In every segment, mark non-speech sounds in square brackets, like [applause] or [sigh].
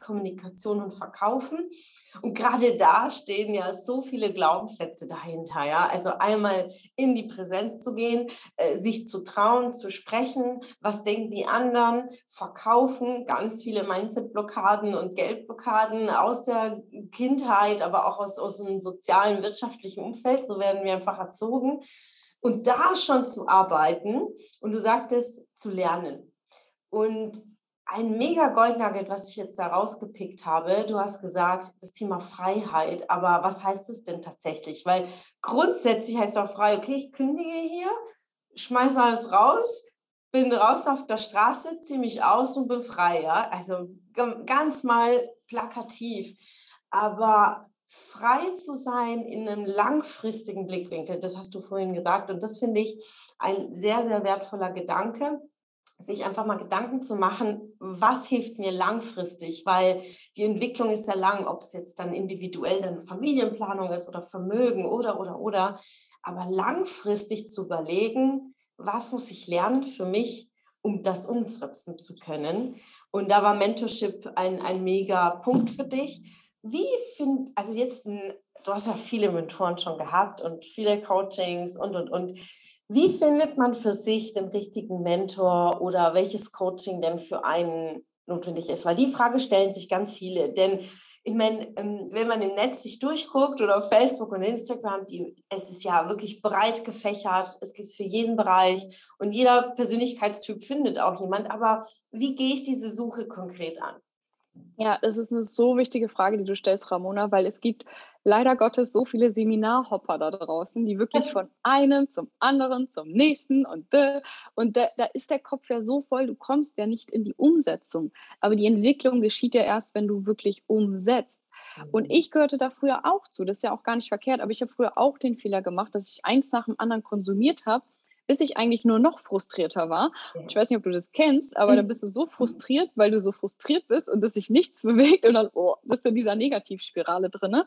Kommunikation und Verkaufen. Und gerade da stehen ja so viele Glaubenssätze dahinter. Ja? Also einmal in die Präsenz zu gehen, äh, sich zu trauen, zu sprechen, was denken die anderen, verkaufen, ganz viele Mindset-Blockaden und Geldblockaden aus der Kindheit, aber auch aus, aus dem sozialen, wirtschaftlichen Umfeld. So werden wir einfach erzogen. Und da schon zu arbeiten und du sagtest, zu lernen. Und ein mega Goldnugget, was ich jetzt da rausgepickt habe. Du hast gesagt, das Thema Freiheit. Aber was heißt es denn tatsächlich? Weil grundsätzlich heißt auch frei, okay, ich kündige hier, schmeiße alles raus, bin raus auf der Straße, ziehe mich aus und bin frei. Ja? Also ganz mal plakativ. Aber frei zu sein in einem langfristigen Blickwinkel, das hast du vorhin gesagt. Und das finde ich ein sehr, sehr wertvoller Gedanke sich einfach mal Gedanken zu machen, was hilft mir langfristig, weil die Entwicklung ist ja lang, ob es jetzt dann individuell dann Familienplanung ist oder Vermögen oder, oder, oder. Aber langfristig zu überlegen, was muss ich lernen für mich, um das umsetzen zu können. Und da war Mentorship ein, ein mega Punkt für dich. Wie find, also jetzt, du hast ja viele Mentoren schon gehabt und viele Coachings und, und, und. Wie findet man für sich den richtigen Mentor oder welches Coaching denn für einen notwendig ist? Weil die Frage stellen sich ganz viele. Denn ich meine, ähm, wenn man im Netz sich durchguckt oder auf Facebook und Instagram, die, es ist ja wirklich breit gefächert. Es gibt es für jeden Bereich und jeder Persönlichkeitstyp findet auch jemand. Aber wie gehe ich diese Suche konkret an? Ja, es ist eine so wichtige Frage, die du stellst, Ramona, weil es gibt leider Gottes so viele Seminarhopper da draußen, die wirklich [laughs] von einem zum anderen, zum nächsten und de, und da, da ist der Kopf ja so voll, du kommst ja nicht in die Umsetzung. Aber die Entwicklung geschieht ja erst, wenn du wirklich umsetzt. Und mhm. ich gehörte da früher auch zu. Das ist ja auch gar nicht verkehrt, aber ich habe früher auch den Fehler gemacht, dass ich eins nach dem anderen konsumiert habe bis ich eigentlich nur noch frustrierter war. Ich weiß nicht, ob du das kennst, aber dann bist du so frustriert, weil du so frustriert bist und dass sich nichts [laughs] bewegt und dann oh, bist du in dieser Negativspirale drin.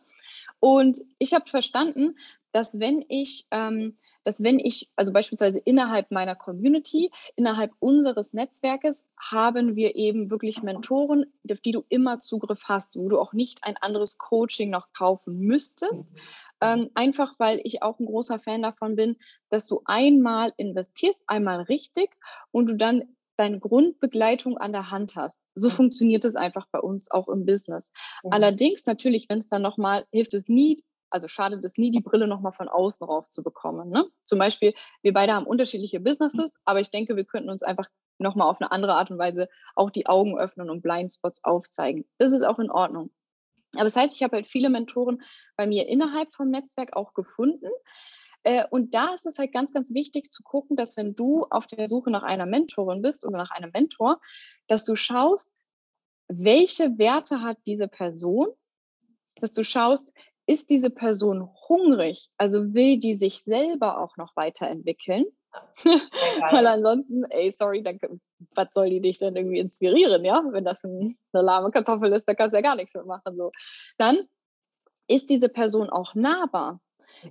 Und ich habe verstanden, dass wenn ich ähm, dass wenn ich, also beispielsweise innerhalb meiner Community, innerhalb unseres Netzwerkes, haben wir eben wirklich Mentoren, auf die du immer Zugriff hast, wo du auch nicht ein anderes Coaching noch kaufen müsstest. Mhm. Ähm, einfach weil ich auch ein großer Fan davon bin, dass du einmal investierst, einmal richtig und du dann deine Grundbegleitung an der Hand hast. So funktioniert es einfach bei uns auch im Business. Allerdings natürlich, wenn es dann nochmal, hilft es nie, also schadet es nie, die Brille nochmal von außen rauf zu bekommen. Ne? Zum Beispiel, wir beide haben unterschiedliche Businesses, aber ich denke, wir könnten uns einfach nochmal auf eine andere Art und Weise auch die Augen öffnen und Blindspots aufzeigen. Das ist auch in Ordnung. Aber das heißt, ich habe halt viele Mentoren bei mir innerhalb vom Netzwerk auch gefunden. Äh, und da ist es halt ganz, ganz wichtig zu gucken, dass wenn du auf der Suche nach einer Mentorin bist oder nach einem Mentor, dass du schaust, welche Werte hat diese Person, dass du schaust, ist diese Person hungrig, also will die sich selber auch noch weiterentwickeln? [laughs] Weil ansonsten, ey, sorry, dann, was soll die dich denn irgendwie inspirieren, ja? Wenn das ein, eine lahme Kartoffel ist, da kannst du ja gar nichts mitmachen. So. Dann ist diese Person auch nahbar.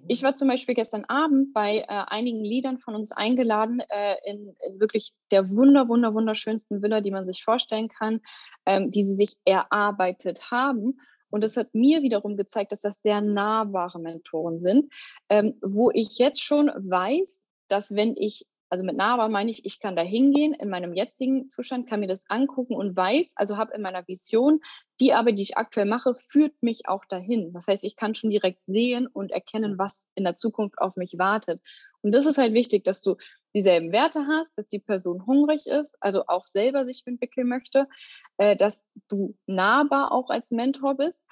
Ich mhm. war zum Beispiel gestern Abend bei äh, einigen Liedern von uns eingeladen äh, in, in, wirklich der wunder, wunder, wunderschönsten Villa, die man sich vorstellen kann, ähm, die sie sich erarbeitet haben. Und das hat mir wiederum gezeigt, dass das sehr nahbare Mentoren sind, ähm, wo ich jetzt schon weiß, dass wenn ich, also mit nahbar meine ich, ich kann da hingehen in meinem jetzigen Zustand, kann mir das angucken und weiß, also habe in meiner Vision, die Arbeit, die ich aktuell mache, führt mich auch dahin. Das heißt, ich kann schon direkt sehen und erkennen, was in der Zukunft auf mich wartet. Und das ist halt wichtig, dass du dieselben Werte hast, dass die Person hungrig ist, also auch selber sich entwickeln möchte, äh, dass du nahbar auch als Mentor bist.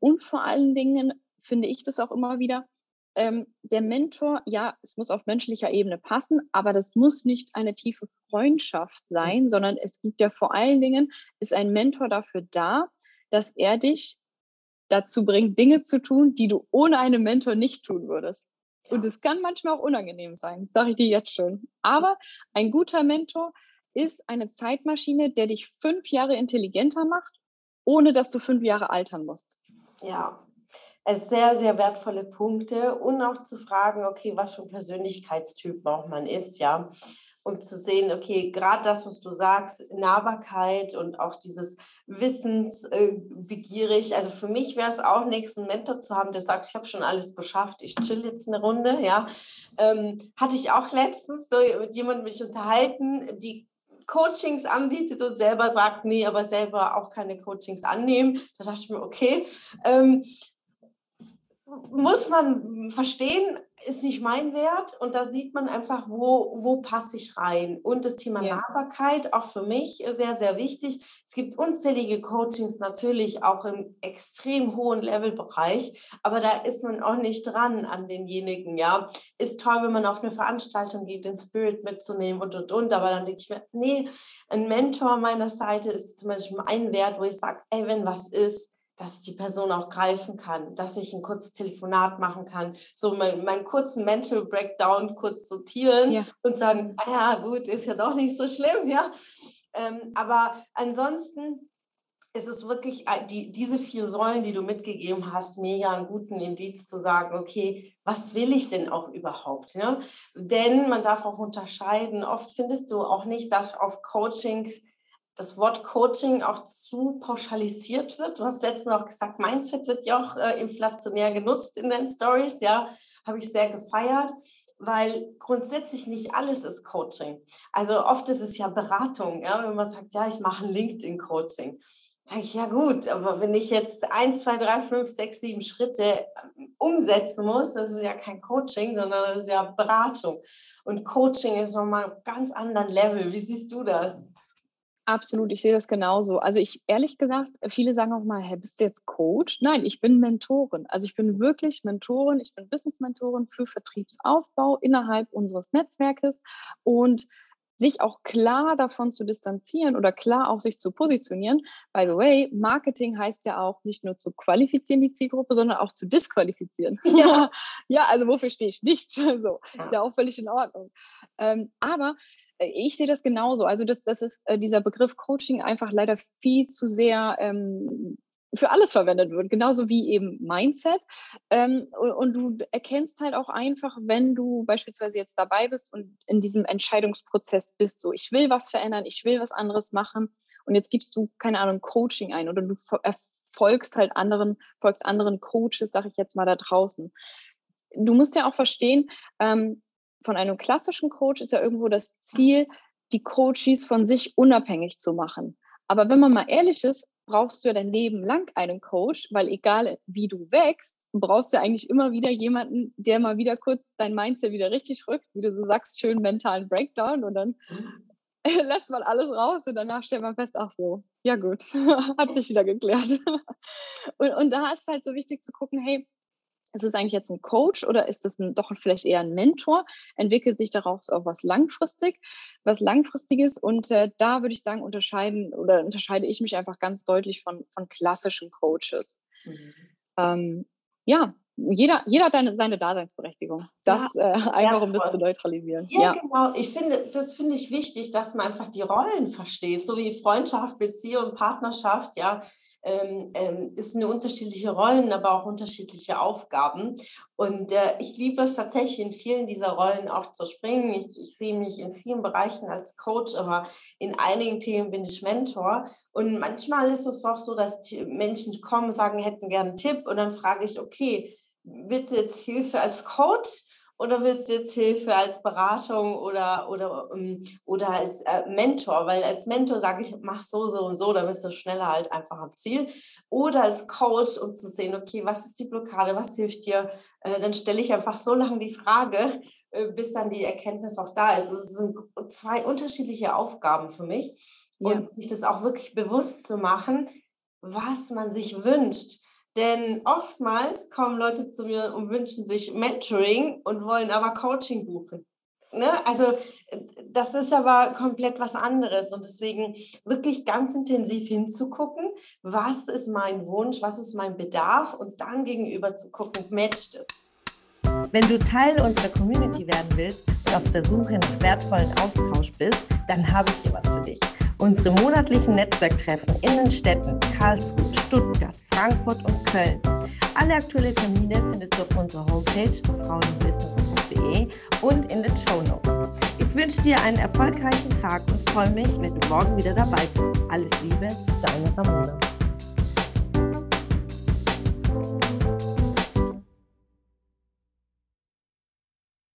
Und vor allen Dingen finde ich das auch immer wieder, ähm, der Mentor, ja, es muss auf menschlicher Ebene passen, aber das muss nicht eine tiefe Freundschaft sein, sondern es gibt ja vor allen Dingen, ist ein Mentor dafür da, dass er dich dazu bringt, Dinge zu tun, die du ohne einen Mentor nicht tun würdest. Und es kann manchmal auch unangenehm sein, sage ich dir jetzt schon. Aber ein guter Mentor ist eine Zeitmaschine, der dich fünf Jahre intelligenter macht, ohne dass du fünf Jahre altern musst. Ja, es sehr, sehr wertvolle Punkte und auch zu fragen, okay, was für ein Persönlichkeitstyp auch man ist, ja und zu sehen, okay, gerade das, was du sagst, Nahbarkeit und auch dieses Wissensbegierig. Äh, also für mich wäre es auch nichts, einen Mentor zu haben, der sagt, ich habe schon alles geschafft, ich chill jetzt eine Runde. Ja, ähm, hatte ich auch letztens so mit jemandem mich unterhalten, die Coachings anbietet und selber sagt, nee, aber selber auch keine Coachings annehmen. Da dachte ich mir, okay, ähm, muss man verstehen, ist nicht mein Wert und da sieht man einfach, wo, wo passe ich rein. Und das Thema ja. Nahbarkeit, auch für mich sehr, sehr wichtig. Es gibt unzählige Coachings natürlich auch im extrem hohen Levelbereich, aber da ist man auch nicht dran an denjenigen, ja. Ist toll, wenn man auf eine Veranstaltung geht, den Spirit mitzunehmen und, und, und, aber dann denke ich mir, nee, ein Mentor meiner Seite ist zum Beispiel ein Wert, wo ich sage, ey, wenn was ist, dass ich die Person auch greifen kann, dass ich ein kurzes Telefonat machen kann, so meinen mein kurzen Mental Breakdown kurz sortieren ja. und sagen, ah ja, gut, ist ja doch nicht so schlimm, ja. Ähm, aber ansonsten ist es wirklich äh, die, diese vier Säulen, die du mitgegeben hast, mega einen guten Indiz zu sagen, okay, was will ich denn auch überhaupt? Ne? Denn man darf auch unterscheiden, oft findest du auch nicht, dass auf Coachings das Wort Coaching auch zu pauschalisiert wird. Du hast letztens auch gesagt, Mindset wird ja auch äh, inflationär genutzt in den Stories. Ja, habe ich sehr gefeiert, weil grundsätzlich nicht alles ist Coaching. Also oft ist es ja Beratung, ja, wenn man sagt, ja, ich mache ein LinkedIn-Coaching. Sage ich, ja gut, aber wenn ich jetzt eins, zwei, drei, fünf, sechs, sieben Schritte ähm, umsetzen muss, das ist ja kein Coaching, sondern das ist ja Beratung. Und Coaching ist nochmal auf ganz anderen Level. Wie siehst du das? Absolut, ich sehe das genauso. Also ich ehrlich gesagt, viele sagen auch mal, hey, bist du jetzt Coach? Nein, ich bin Mentorin. Also ich bin wirklich Mentorin, ich bin Business-Mentorin für Vertriebsaufbau innerhalb unseres Netzwerkes und sich auch klar davon zu distanzieren oder klar auch sich zu positionieren. By the way, Marketing heißt ja auch nicht nur zu qualifizieren die Zielgruppe, sondern auch zu disqualifizieren. [laughs] Ja, [laughs] ja also wofür stehe ich nicht? [laughs] So, ist ja auch völlig in Ordnung. Ähm, aber äh, ich sehe das genauso. Also das, das ist äh, dieser Begriff Coaching einfach leider viel zu sehr ähm, für alles verwendet wird, genauso wie eben Mindset. Ähm, und, du erkennst halt auch einfach, wenn du beispielsweise jetzt dabei bist und in diesem Entscheidungsprozess bist, so ich will was verändern, ich will was anderes machen und jetzt gibst du, keine Ahnung, Coaching ein oder du folgst halt anderen, folgst anderen Coaches, sag ich jetzt mal da draußen. Du musst ja auch verstehen, ähm, von einem klassischen Coach ist ja irgendwo das Ziel, die Coaches von sich unabhängig zu machen. Aber wenn man mal ehrlich ist, brauchst du ja dein Leben lang einen Coach, weil egal wie du wächst, brauchst du eigentlich immer wieder jemanden, der mal wieder kurz dein Mindset wieder richtig rückt, wie du so sagst, schön mentalen Breakdown und dann [laughs] lässt man alles raus und danach stellt man fest, ach so, ja gut, [laughs] hat sich wieder geklärt. [laughs] und, und da ist halt so wichtig zu gucken, hey, ist es eigentlich jetzt ein Coach oder ist es doch vielleicht eher ein Mentor? Entwickelt sich daraus auch was langfristig, was langfristiges? Und äh, da würde ich sagen, unterscheiden oder unterscheide ich mich einfach ganz deutlich von, von klassischen Coaches. Mhm. Ähm, ja, jeder, jeder hat eine, seine Daseinsberechtigung. Das [laughs] ja, äh, einfach, um das zu neutralisieren. Ja, ja, genau. Ich finde, das finde ich wichtig, dass man einfach die Rollen versteht, so wie Freundschaft, Beziehung, Partnerschaft, ja ähm, ähm, ist eine unterschiedliche Rollen, aber auch unterschiedliche Aufgaben. Und äh, ich liebe es tatsächlich in vielen dieser Rollen auch zu springen. Ich, ich sehe mich in vielen Bereichen als Coach, aber in einigen Themen bin ich Mentor. Und manchmal ist es auch so, dass Menschen kommen, sagen, hätten gerne einen Tipp und dann frage ich, okay, willst du jetzt Hilfe als Coach? Oder willst du jetzt Hilfe als Beratung oder, oder, ähm, oder als äh, Mentor? Weil als Mentor sage ich, mach so, so und so, dann bist du schneller halt einfach am Ziel. Oder als Coach, um zu sehen, okay, was ist die Blockade, was hilft dir? Äh, dann stelle ich einfach so lange die Frage, äh, bis dann die Erkenntnis auch da ist. Es sind zwei unterschiedliche Aufgaben für mich. Ja. Und sich das auch wirklich bewusst zu machen, was man sich wünscht denn oftmals kommen Leute zu mir und wünschen sich Mentoring und wollen aber Coaching buchen. Ne? Also das ist aber komplett was anderes und deswegen wirklich ganz intensiv hinzugucken, was ist mein Wunsch, was ist mein Bedarf und dann gegenüber zu gucken, matcht es. Wenn du Teil unserer Community werden willst und auf der Suche nach wertvollen Austausch bist, dann habe ich hier was für dich. Unsere monatlichen Netzwerktreffen in den Städten Karlsruhe, Stuttgart, Frankfurt und Köln. Alle aktuellen Termine findest du auf unserer Homepage frauenbusiness.de und in den Show Notes. Ich wünsche dir einen erfolgreichen Tag und freue mich, wenn du morgen wieder dabei bist. Alles Liebe, deine Ramona.